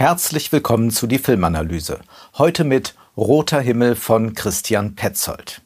Herzlich willkommen zu die Filmanalyse. Heute mit Roter Himmel von Christian Petzold.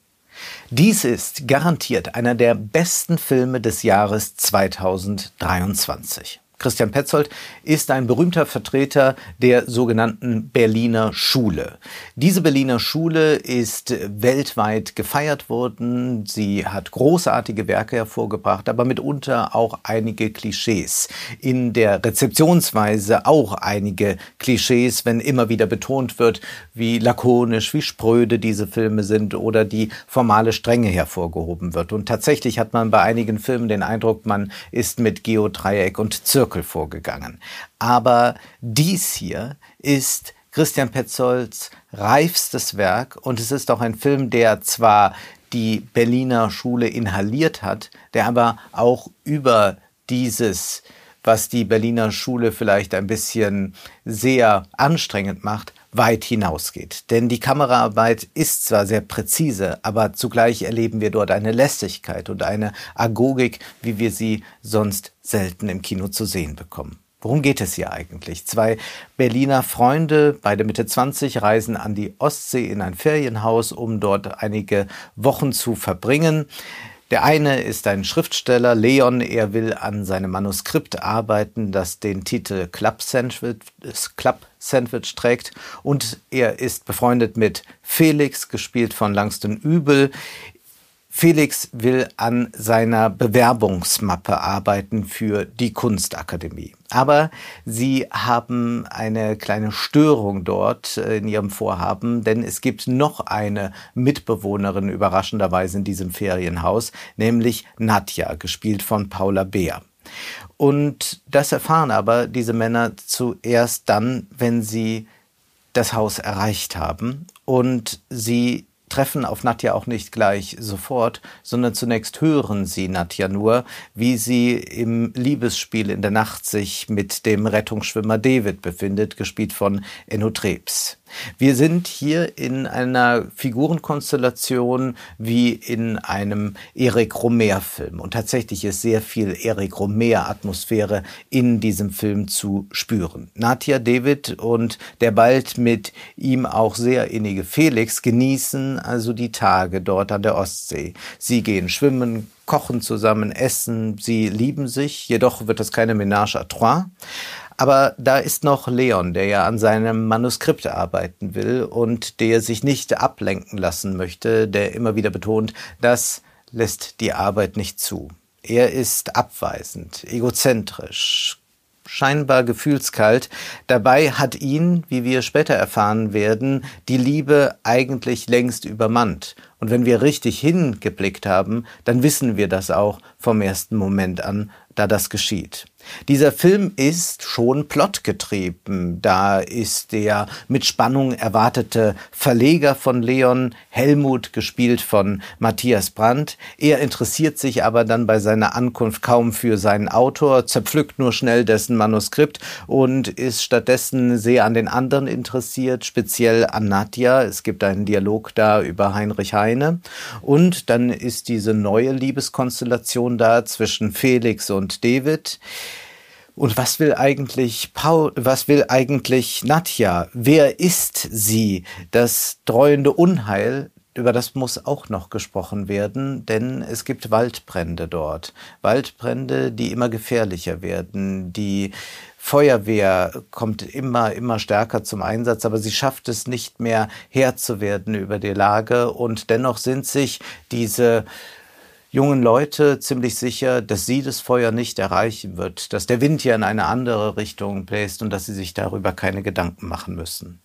Dies ist garantiert einer der besten Filme des Jahres 2023. Christian Petzold ist ein berühmter Vertreter der sogenannten Berliner Schule. Diese Berliner Schule ist weltweit gefeiert worden. Sie hat großartige Werke hervorgebracht, aber mitunter auch einige Klischees. In der Rezeptionsweise auch einige Klischees, wenn immer wieder betont wird, wie lakonisch, wie spröde diese Filme sind oder die formale Strenge hervorgehoben wird. Und tatsächlich hat man bei einigen Filmen den Eindruck, man ist mit Geodreieck und Zirkel Zirkel vorgegangen. Aber dies hier ist Christian Petzolds reifstes Werk und es ist auch ein Film, der zwar die Berliner Schule inhaliert hat, der aber auch über dieses, was die Berliner Schule vielleicht ein bisschen sehr anstrengend macht, weit hinausgeht. Denn die Kameraarbeit ist zwar sehr präzise, aber zugleich erleben wir dort eine Lässigkeit und eine Agogik, wie wir sie sonst selten im Kino zu sehen bekommen. Worum geht es hier eigentlich? Zwei Berliner Freunde, beide Mitte 20, reisen an die Ostsee in ein Ferienhaus, um dort einige Wochen zu verbringen. Der eine ist ein Schriftsteller, Leon, er will an seinem Manuskript arbeiten, das den Titel Club Sandwich, Club Sandwich trägt. Und er ist befreundet mit Felix, gespielt von Langston Übel. Felix will an seiner Bewerbungsmappe arbeiten für die Kunstakademie. Aber sie haben eine kleine Störung dort äh, in ihrem Vorhaben, denn es gibt noch eine Mitbewohnerin überraschenderweise in diesem Ferienhaus, nämlich Nadja, gespielt von Paula Beer. Und das erfahren aber diese Männer zuerst dann, wenn sie das Haus erreicht haben und sie treffen auf Nadja auch nicht gleich sofort, sondern zunächst hören sie Nadja nur, wie sie im Liebesspiel in der Nacht sich mit dem Rettungsschwimmer David befindet, gespielt von Enno Trebs. Wir sind hier in einer Figurenkonstellation wie in einem Eric Romer-Film. Und tatsächlich ist sehr viel Eric Romer-Atmosphäre in diesem Film zu spüren. Nadja David und der bald mit ihm auch sehr innige Felix genießen also die Tage dort an der Ostsee. Sie gehen schwimmen, kochen zusammen, essen, sie lieben sich, jedoch wird das keine Ménage à trois. Aber da ist noch Leon, der ja an seinem Manuskript arbeiten will und der sich nicht ablenken lassen möchte, der immer wieder betont, das lässt die Arbeit nicht zu. Er ist abweisend, egozentrisch, scheinbar gefühlskalt. Dabei hat ihn, wie wir später erfahren werden, die Liebe eigentlich längst übermannt. Und wenn wir richtig hingeblickt haben, dann wissen wir das auch vom ersten Moment an, da das geschieht. Dieser Film ist schon plotgetrieben. Da ist der mit Spannung erwartete Verleger von Leon, Helmut, gespielt von Matthias Brandt. Er interessiert sich aber dann bei seiner Ankunft kaum für seinen Autor, zerpflückt nur schnell dessen Manuskript und ist stattdessen sehr an den anderen interessiert, speziell an Nadja. Es gibt einen Dialog da über Heinrich Heine. Und dann ist diese neue Liebeskonstellation da zwischen Felix und David. Und was will eigentlich Paul, was will eigentlich Nadja? Wer ist sie? Das dreuende Unheil, über das muss auch noch gesprochen werden, denn es gibt Waldbrände dort. Waldbrände, die immer gefährlicher werden. Die Feuerwehr kommt immer, immer stärker zum Einsatz, aber sie schafft es nicht mehr Herr zu werden über die Lage und dennoch sind sich diese jungen Leute ziemlich sicher, dass sie das Feuer nicht erreichen wird, dass der Wind hier in eine andere Richtung bläst und dass sie sich darüber keine Gedanken machen müssen.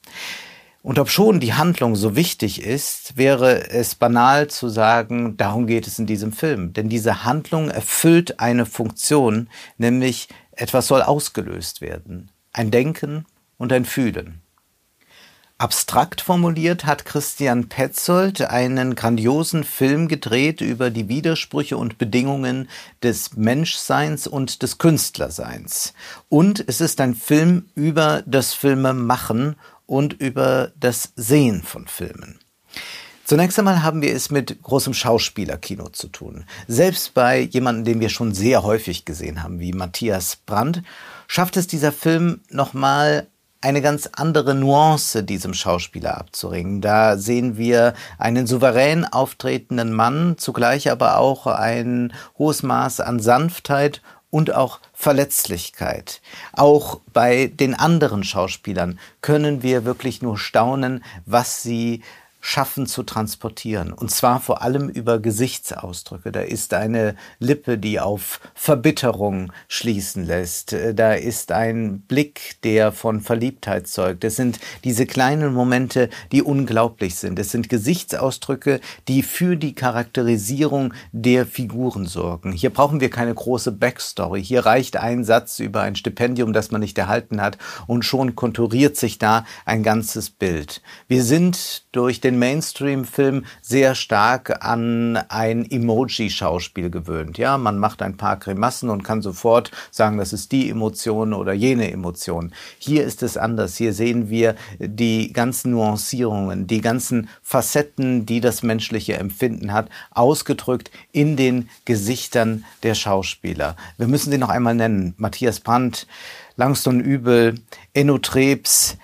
Und ob schon die Handlung so wichtig ist, wäre es banal zu sagen, darum geht es in diesem Film. Denn diese Handlung erfüllt eine Funktion, nämlich etwas soll ausgelöst werden. Ein Denken und ein Fühlen. Abstrakt formuliert hat Christian Petzold einen grandiosen Film gedreht über die Widersprüche und Bedingungen des Menschseins und des Künstlerseins. Und es ist ein Film über das Filmemachen und über das Sehen von Filmen. Zunächst einmal haben wir es mit großem Schauspielerkino zu tun. Selbst bei jemandem, den wir schon sehr häufig gesehen haben, wie Matthias Brandt, schafft es dieser Film nochmal eine ganz andere Nuance diesem Schauspieler abzuringen. Da sehen wir einen souverän auftretenden Mann, zugleich aber auch ein hohes Maß an Sanftheit und auch Verletzlichkeit. Auch bei den anderen Schauspielern können wir wirklich nur staunen, was sie schaffen zu transportieren. Und zwar vor allem über Gesichtsausdrücke. Da ist eine Lippe, die auf Verbitterung schließen lässt. Da ist ein Blick, der von Verliebtheit zeugt. Es sind diese kleinen Momente, die unglaublich sind. Es sind Gesichtsausdrücke, die für die Charakterisierung der Figuren sorgen. Hier brauchen wir keine große Backstory. Hier reicht ein Satz über ein Stipendium, das man nicht erhalten hat, und schon konturiert sich da ein ganzes Bild. Wir sind durch den Mainstream-Film sehr stark an ein Emoji-Schauspiel gewöhnt. Ja, man macht ein paar Grimassen und kann sofort sagen, das ist die Emotion oder jene Emotion. Hier ist es anders. Hier sehen wir die ganzen Nuancierungen, die ganzen Facetten, die das menschliche Empfinden hat, ausgedrückt in den Gesichtern der Schauspieler. Wir müssen sie noch einmal nennen. Matthias Brandt, Langston Übel, Enno Trebs,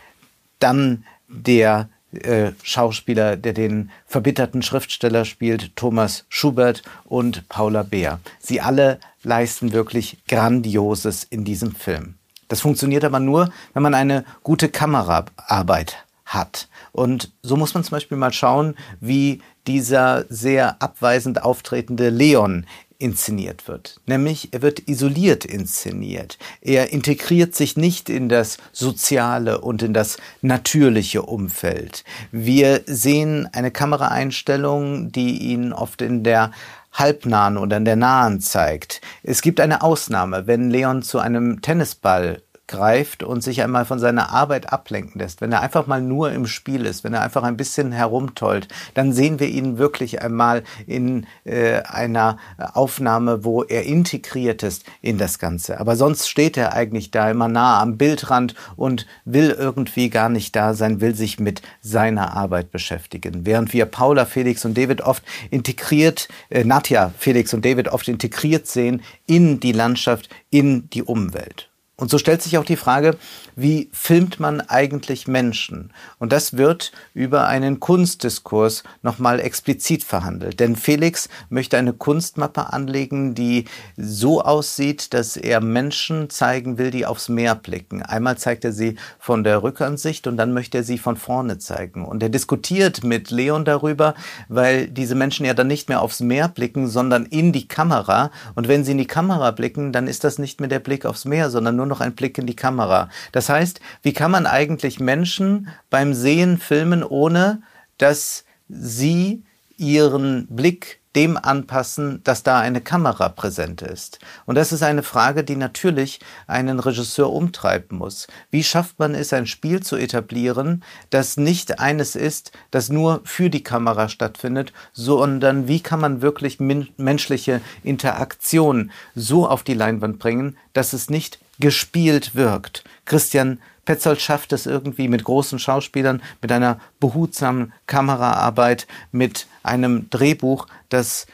dann der äh, Schauspieler, der den verbitterten Schriftsteller spielt, Thomas Schubert und Paula Beer. Sie alle leisten wirklich Grandioses in diesem Film. Das funktioniert aber nur, wenn man eine gute Kameraarbeit hat. Und so muss man zum Beispiel mal schauen, wie dieser sehr abweisend auftretende Leon inszeniert wird. Nämlich er wird isoliert inszeniert. Er integriert sich nicht in das soziale und in das natürliche Umfeld. Wir sehen eine Kameraeinstellung, die ihn oft in der halbnahen oder in der nahen zeigt. Es gibt eine Ausnahme, wenn Leon zu einem Tennisball greift und sich einmal von seiner Arbeit ablenken lässt, wenn er einfach mal nur im Spiel ist, wenn er einfach ein bisschen herumtollt, dann sehen wir ihn wirklich einmal in äh, einer Aufnahme, wo er integriert ist in das Ganze. Aber sonst steht er eigentlich da immer nah am Bildrand und will irgendwie gar nicht da sein, will sich mit seiner Arbeit beschäftigen. Während wir Paula, Felix und David oft integriert, äh, Nadja, Felix und David oft integriert sehen in die Landschaft, in die Umwelt. Und so stellt sich auch die Frage, wie filmt man eigentlich Menschen? Und das wird über einen Kunstdiskurs nochmal explizit verhandelt. Denn Felix möchte eine Kunstmappe anlegen, die so aussieht, dass er Menschen zeigen will, die aufs Meer blicken. Einmal zeigt er sie von der Rückansicht und dann möchte er sie von vorne zeigen. Und er diskutiert mit Leon darüber, weil diese Menschen ja dann nicht mehr aufs Meer blicken, sondern in die Kamera. Und wenn sie in die Kamera blicken, dann ist das nicht mehr der Blick aufs Meer, sondern nur nur noch ein Blick in die Kamera. Das heißt, wie kann man eigentlich Menschen beim Sehen filmen, ohne dass sie ihren Blick dem anpassen, dass da eine Kamera präsent ist. Und das ist eine Frage, die natürlich einen Regisseur umtreiben muss. Wie schafft man es, ein Spiel zu etablieren, das nicht eines ist, das nur für die Kamera stattfindet, sondern wie kann man wirklich menschliche Interaktion so auf die Leinwand bringen, dass es nicht gespielt wirkt. Christian Petzold schafft es irgendwie mit großen Schauspielern, mit einer behutsamen Kameraarbeit, mit einem Drehbuch, das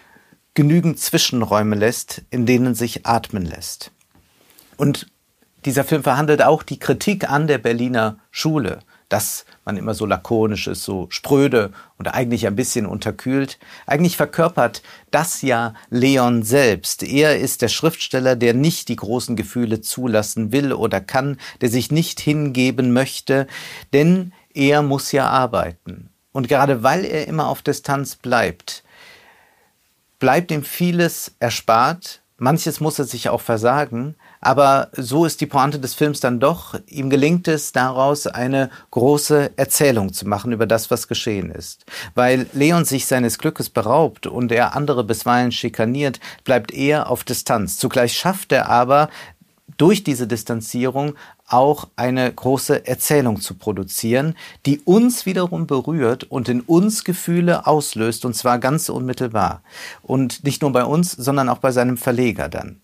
genügend Zwischenräume lässt, in denen sich atmen lässt. Und dieser Film verhandelt auch die Kritik an der Berliner Schule dass man immer so lakonisch ist, so spröde und eigentlich ein bisschen unterkühlt. Eigentlich verkörpert das ja Leon selbst. Er ist der Schriftsteller, der nicht die großen Gefühle zulassen will oder kann, der sich nicht hingeben möchte, denn er muss ja arbeiten. Und gerade weil er immer auf Distanz bleibt, bleibt ihm vieles erspart, manches muss er sich auch versagen, aber so ist die Pointe des Films dann doch. Ihm gelingt es daraus, eine große Erzählung zu machen über das, was geschehen ist. Weil Leon sich seines Glückes beraubt und er andere bisweilen schikaniert, bleibt er auf Distanz. Zugleich schafft er aber, durch diese Distanzierung auch eine große Erzählung zu produzieren, die uns wiederum berührt und in uns Gefühle auslöst, und zwar ganz unmittelbar. Und nicht nur bei uns, sondern auch bei seinem Verleger dann.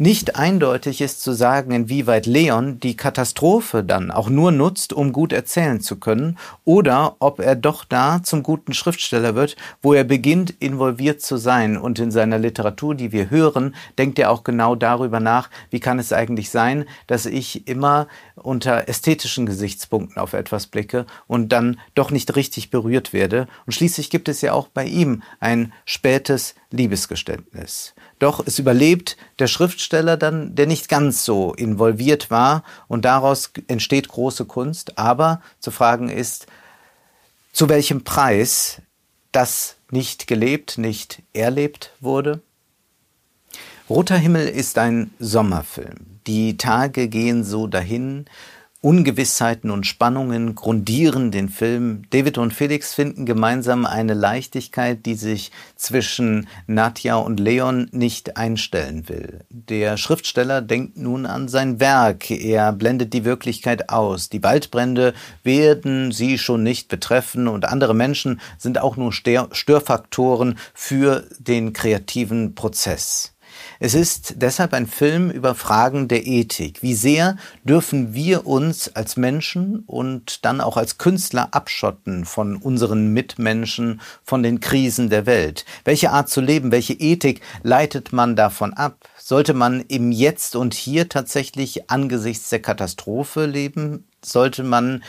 Nicht eindeutig ist zu sagen, inwieweit Leon die Katastrophe dann auch nur nutzt, um gut erzählen zu können, oder ob er doch da zum guten Schriftsteller wird, wo er beginnt, involviert zu sein. Und in seiner Literatur, die wir hören, denkt er auch genau darüber nach, wie kann es eigentlich sein, dass ich immer unter ästhetischen Gesichtspunkten auf etwas blicke und dann doch nicht richtig berührt werde. Und schließlich gibt es ja auch bei ihm ein spätes Liebesgeständnis. Doch es überlebt der Schriftsteller dann, der nicht ganz so involviert war und daraus entsteht große Kunst. Aber zu fragen ist, zu welchem Preis das nicht gelebt, nicht erlebt wurde? Roter Himmel ist ein Sommerfilm. Die Tage gehen so dahin, Ungewissheiten und Spannungen grundieren den Film. David und Felix finden gemeinsam eine Leichtigkeit, die sich zwischen Nadja und Leon nicht einstellen will. Der Schriftsteller denkt nun an sein Werk. Er blendet die Wirklichkeit aus. Die Waldbrände werden sie schon nicht betreffen und andere Menschen sind auch nur Störfaktoren für den kreativen Prozess. Es ist deshalb ein Film über Fragen der Ethik. Wie sehr dürfen wir uns als Menschen und dann auch als Künstler abschotten von unseren Mitmenschen, von den Krisen der Welt? Welche Art zu leben, welche Ethik leitet man davon ab? Sollte man im Jetzt und Hier tatsächlich angesichts der Katastrophe leben? Sollte man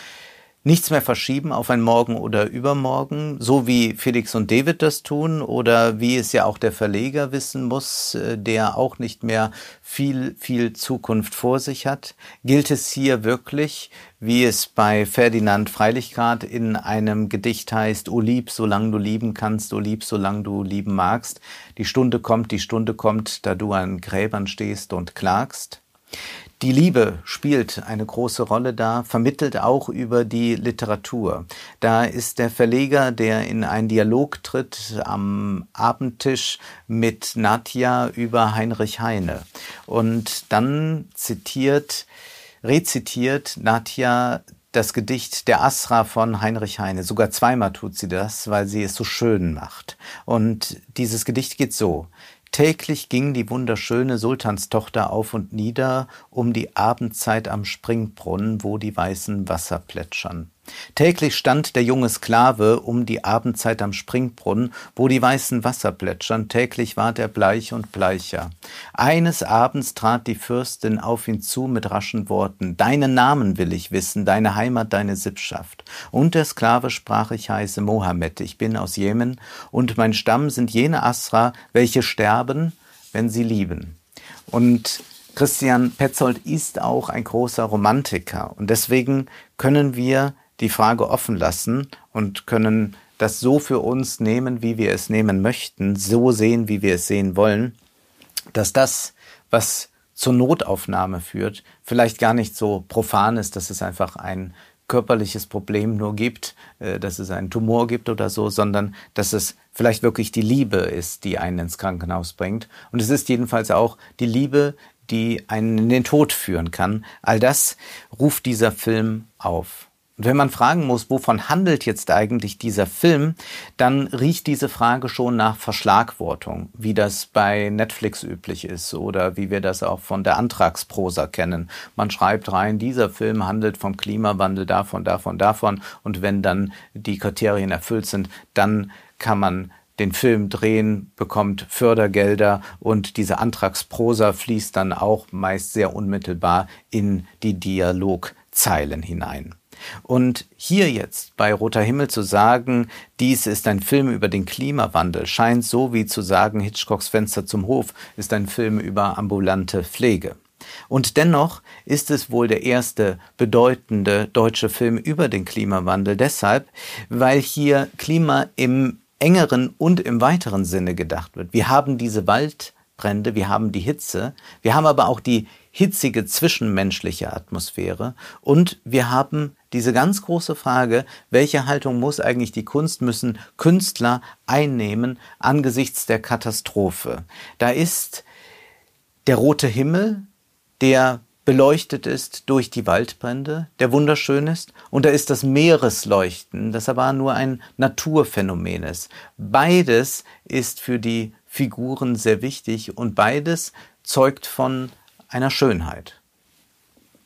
nichts mehr verschieben auf ein Morgen oder Übermorgen, so wie Felix und David das tun oder wie es ja auch der Verleger wissen muss, äh, der auch nicht mehr viel, viel Zukunft vor sich hat. Gilt es hier wirklich, wie es bei Ferdinand Freilichgrad in einem Gedicht heißt, O lieb, solange du lieben kannst, o lieb, solange du lieben magst. Die Stunde kommt, die Stunde kommt, da du an Gräbern stehst und klagst. Die Liebe spielt eine große Rolle da, vermittelt auch über die Literatur. Da ist der Verleger, der in einen Dialog tritt am Abendtisch mit Nadja über Heinrich Heine. Und dann zitiert, rezitiert Nadja das Gedicht Der Asra von Heinrich Heine. Sogar zweimal tut sie das, weil sie es so schön macht. Und dieses Gedicht geht so. Täglich ging die wunderschöne Sultanstochter auf und nieder um die Abendzeit am Springbrunnen, wo die weißen Wasser plätschern. Täglich stand der junge Sklave um die Abendzeit am Springbrunnen, wo die weißen Wasser plätschern, täglich ward er bleich und bleicher. Eines Abends trat die Fürstin auf ihn zu mit raschen Worten, Deinen Namen will ich wissen, deine Heimat, deine Sippschaft. Und der Sklave sprach, ich heiße Mohammed, ich bin aus Jemen, und mein Stamm sind jene Asra, welche sterben, wenn sie lieben. Und Christian Petzold ist auch ein großer Romantiker und deswegen können wir die Frage offen lassen und können das so für uns nehmen, wie wir es nehmen möchten, so sehen, wie wir es sehen wollen, dass das, was zur Notaufnahme führt, vielleicht gar nicht so profan ist, dass es einfach ein körperliches Problem nur gibt, äh, dass es einen Tumor gibt oder so, sondern dass es vielleicht wirklich die Liebe ist, die einen ins Krankenhaus bringt. Und es ist jedenfalls auch die Liebe, die einen in den Tod führen kann. All das ruft dieser Film auf. Und wenn man fragen muss, wovon handelt jetzt eigentlich dieser Film, dann riecht diese Frage schon nach Verschlagwortung, wie das bei Netflix üblich ist oder wie wir das auch von der Antragsprosa kennen. Man schreibt rein, dieser Film handelt vom Klimawandel, davon, davon, davon. Und wenn dann die Kriterien erfüllt sind, dann kann man den Film drehen, bekommt Fördergelder und diese Antragsprosa fließt dann auch meist sehr unmittelbar in die Dialogzeilen hinein. Und hier jetzt bei Roter Himmel zu sagen, dies ist ein Film über den Klimawandel, scheint so wie zu sagen, Hitchcocks Fenster zum Hof ist ein Film über ambulante Pflege. Und dennoch ist es wohl der erste bedeutende deutsche Film über den Klimawandel deshalb, weil hier Klima im engeren und im weiteren Sinne gedacht wird. Wir haben diese Waldbrände, wir haben die Hitze, wir haben aber auch die hitzige zwischenmenschliche Atmosphäre und wir haben diese ganz große Frage, welche Haltung muss eigentlich die Kunst, müssen Künstler einnehmen angesichts der Katastrophe. Da ist der rote Himmel, der beleuchtet ist durch die Waldbrände, der wunderschön ist, und da ist das Meeresleuchten, das aber nur ein Naturphänomen ist. Beides ist für die Figuren sehr wichtig und beides zeugt von einer Schönheit.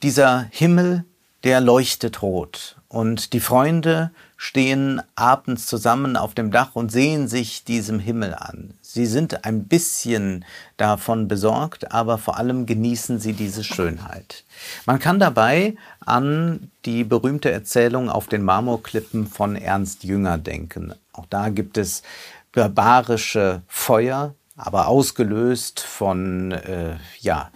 Dieser Himmel der leuchtet rot. Und die Freunde stehen abends zusammen auf dem Dach und sehen sich diesem Himmel an. Sie sind ein bisschen davon besorgt, aber vor allem genießen sie diese Schönheit. Man kann dabei an die berühmte Erzählung auf den Marmorklippen von Ernst Jünger denken. Auch da gibt es barbarische Feuer, aber ausgelöst von äh, ja,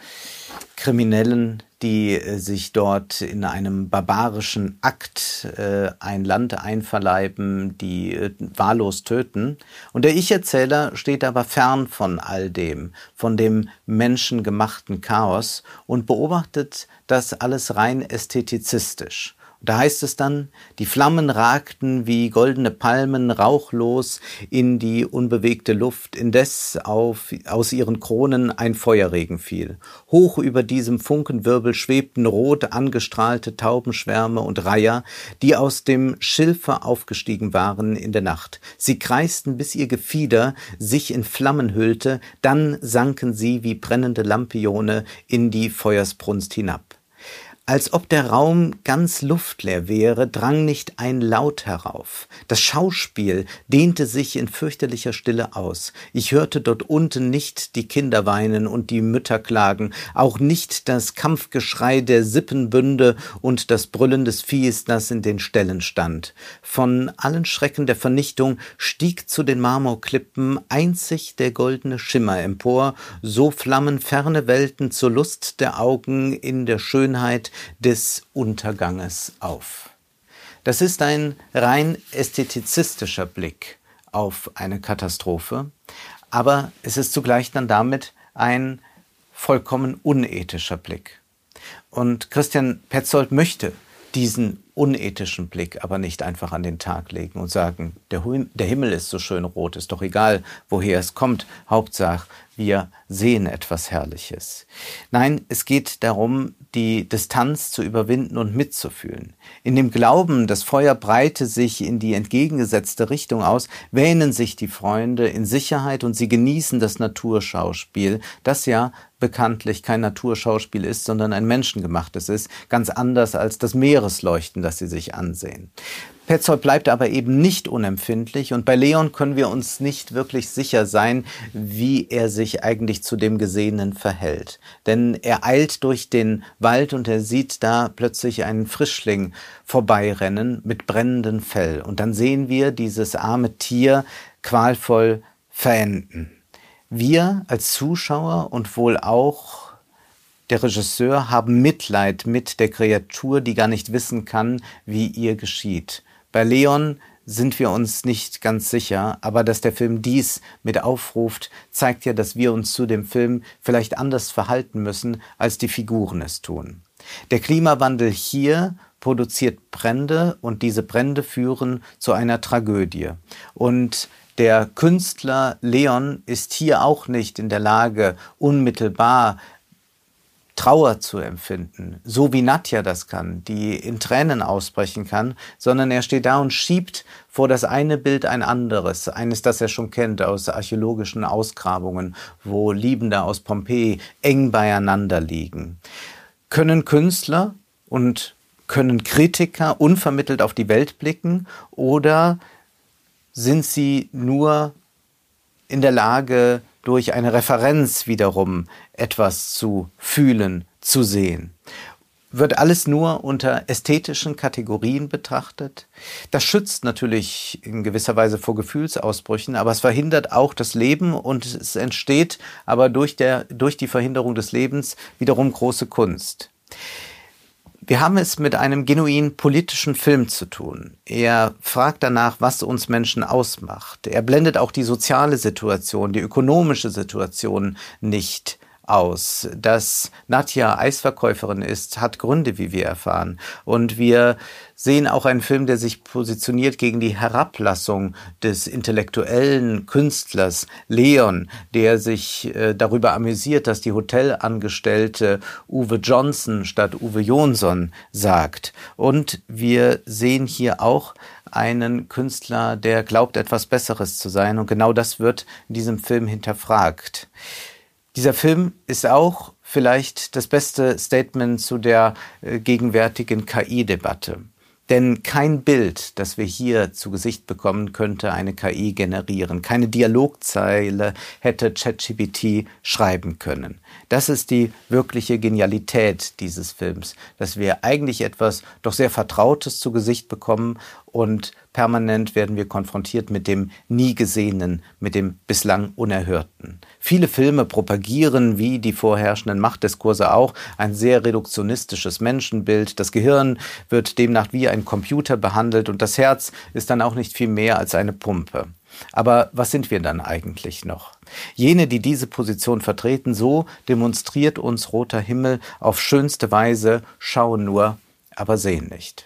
Kriminellen, die äh, sich dort in einem barbarischen Akt äh, ein Land einverleiben, die äh, wahllos töten. Und der Ich-Erzähler steht aber fern von all dem, von dem menschengemachten Chaos und beobachtet das alles rein ästhetizistisch. Da heißt es dann, die Flammen ragten wie goldene Palmen rauchlos in die unbewegte Luft, indes auf, aus ihren Kronen ein Feuerregen fiel. Hoch über diesem Funkenwirbel schwebten rot angestrahlte Taubenschwärme und Reiher, die aus dem Schilfe aufgestiegen waren in der Nacht. Sie kreisten, bis ihr Gefieder sich in Flammen hüllte, dann sanken sie wie brennende Lampione in die Feuersbrunst hinab. Als ob der Raum ganz luftleer wäre, drang nicht ein Laut herauf. Das Schauspiel dehnte sich in fürchterlicher Stille aus. Ich hörte dort unten nicht die Kinder weinen und die Mütter klagen, auch nicht das Kampfgeschrei der Sippenbünde und das Brüllen des Viehs, das in den Ställen stand. Von allen Schrecken der Vernichtung stieg zu den Marmorklippen einzig der goldene Schimmer empor, so flammen ferne Welten zur Lust der Augen in der Schönheit des Unterganges auf. Das ist ein rein ästhetizistischer Blick auf eine Katastrophe, aber es ist zugleich dann damit ein vollkommen unethischer Blick. Und Christian Petzold möchte diesen unethischen Blick aber nicht einfach an den Tag legen und sagen, der, der Himmel ist so schön rot, ist doch egal, woher es kommt, Hauptsache, wir sehen etwas Herrliches. Nein, es geht darum, die Distanz zu überwinden und mitzufühlen. In dem Glauben, das Feuer breite sich in die entgegengesetzte Richtung aus, wähnen sich die Freunde in Sicherheit und sie genießen das Naturschauspiel, das ja bekanntlich kein Naturschauspiel ist, sondern ein menschengemachtes ist, ganz anders als das Meeresleuchten, das sie sich ansehen. Petzold bleibt aber eben nicht unempfindlich und bei Leon können wir uns nicht wirklich sicher sein, wie er sich eigentlich zu dem Gesehenen verhält. Denn er eilt durch den Wald und er sieht da plötzlich einen Frischling vorbeirennen mit brennendem Fell. Und dann sehen wir dieses arme Tier qualvoll verenden. Wir als Zuschauer und wohl auch der Regisseur haben Mitleid mit der Kreatur, die gar nicht wissen kann, wie ihr geschieht. Bei Leon sind wir uns nicht ganz sicher, aber dass der Film dies mit aufruft, zeigt ja, dass wir uns zu dem Film vielleicht anders verhalten müssen, als die Figuren es tun. Der Klimawandel hier produziert Brände und diese Brände führen zu einer Tragödie. Und der Künstler Leon ist hier auch nicht in der Lage, unmittelbar Trauer zu empfinden, so wie Nadja das kann, die in Tränen ausbrechen kann, sondern er steht da und schiebt vor das eine Bild ein anderes, eines, das er schon kennt aus archäologischen Ausgrabungen, wo Liebende aus Pompeji eng beieinander liegen. Können Künstler und können Kritiker unvermittelt auf die Welt blicken oder sind sie nur in der Lage, durch eine Referenz wiederum etwas zu fühlen, zu sehen. Wird alles nur unter ästhetischen Kategorien betrachtet? Das schützt natürlich in gewisser Weise vor Gefühlsausbrüchen, aber es verhindert auch das Leben und es entsteht aber durch, der, durch die Verhinderung des Lebens wiederum große Kunst. Wir haben es mit einem genuin politischen Film zu tun. Er fragt danach, was uns Menschen ausmacht. Er blendet auch die soziale Situation, die ökonomische Situation nicht aus. Dass Nadja Eisverkäuferin ist, hat Gründe, wie wir erfahren. Und wir sehen auch einen Film, der sich positioniert gegen die Herablassung des intellektuellen Künstlers Leon, der sich äh, darüber amüsiert, dass die Hotelangestellte Uwe Johnson statt Uwe Jonsson sagt. Und wir sehen hier auch einen Künstler, der glaubt, etwas Besseres zu sein. Und genau das wird in diesem Film hinterfragt. Dieser Film ist auch vielleicht das beste Statement zu der äh, gegenwärtigen KI-Debatte. Denn kein Bild, das wir hier zu Gesicht bekommen, könnte eine KI generieren. Keine Dialogzeile hätte ChatGPT schreiben können. Das ist die wirkliche Genialität dieses Films, dass wir eigentlich etwas doch sehr Vertrautes zu Gesicht bekommen und permanent werden wir konfrontiert mit dem nie gesehenen, mit dem bislang Unerhörten. Viele Filme propagieren, wie die vorherrschenden Machtdiskurse auch, ein sehr reduktionistisches Menschenbild. Das Gehirn wird demnach wie ein Computer behandelt und das Herz ist dann auch nicht viel mehr als eine Pumpe. Aber was sind wir dann eigentlich noch? Jene, die diese Position vertreten, so demonstriert uns roter Himmel auf schönste Weise, schauen nur, aber sehen nicht.